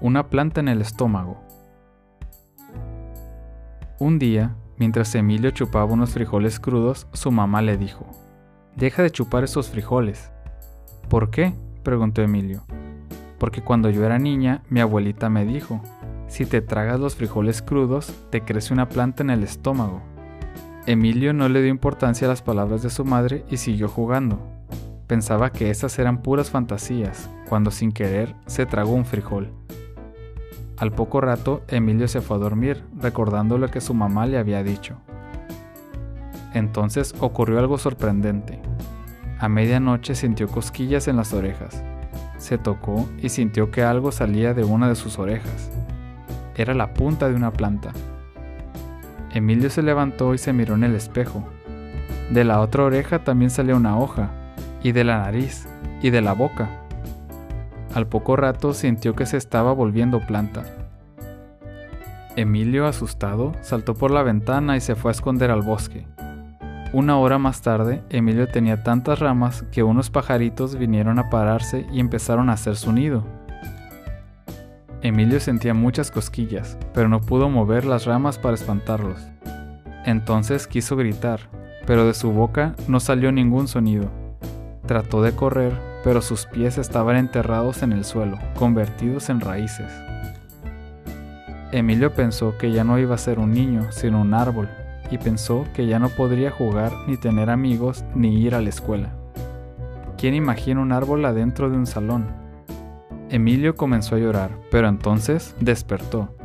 Una planta en el estómago. Un día, mientras Emilio chupaba unos frijoles crudos, su mamá le dijo, Deja de chupar esos frijoles. ¿Por qué? preguntó Emilio. Porque cuando yo era niña, mi abuelita me dijo, si te tragas los frijoles crudos, te crece una planta en el estómago. Emilio no le dio importancia a las palabras de su madre y siguió jugando. Pensaba que esas eran puras fantasías, cuando sin querer se tragó un frijol. Al poco rato, Emilio se fue a dormir, recordando lo que su mamá le había dicho. Entonces ocurrió algo sorprendente. A medianoche sintió cosquillas en las orejas. Se tocó y sintió que algo salía de una de sus orejas. Era la punta de una planta. Emilio se levantó y se miró en el espejo. De la otra oreja también salía una hoja, y de la nariz, y de la boca. Al poco rato sintió que se estaba volviendo planta. Emilio, asustado, saltó por la ventana y se fue a esconder al bosque. Una hora más tarde, Emilio tenía tantas ramas que unos pajaritos vinieron a pararse y empezaron a hacer su nido. Emilio sentía muchas cosquillas, pero no pudo mover las ramas para espantarlos. Entonces quiso gritar, pero de su boca no salió ningún sonido. Trató de correr, pero sus pies estaban enterrados en el suelo, convertidos en raíces. Emilio pensó que ya no iba a ser un niño, sino un árbol, y pensó que ya no podría jugar ni tener amigos ni ir a la escuela. ¿Quién imagina un árbol adentro de un salón? Emilio comenzó a llorar, pero entonces despertó.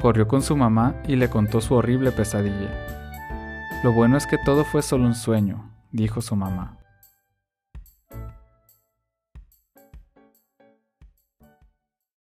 Corrió con su mamá y le contó su horrible pesadilla. Lo bueno es que todo fue solo un sueño, dijo su mamá.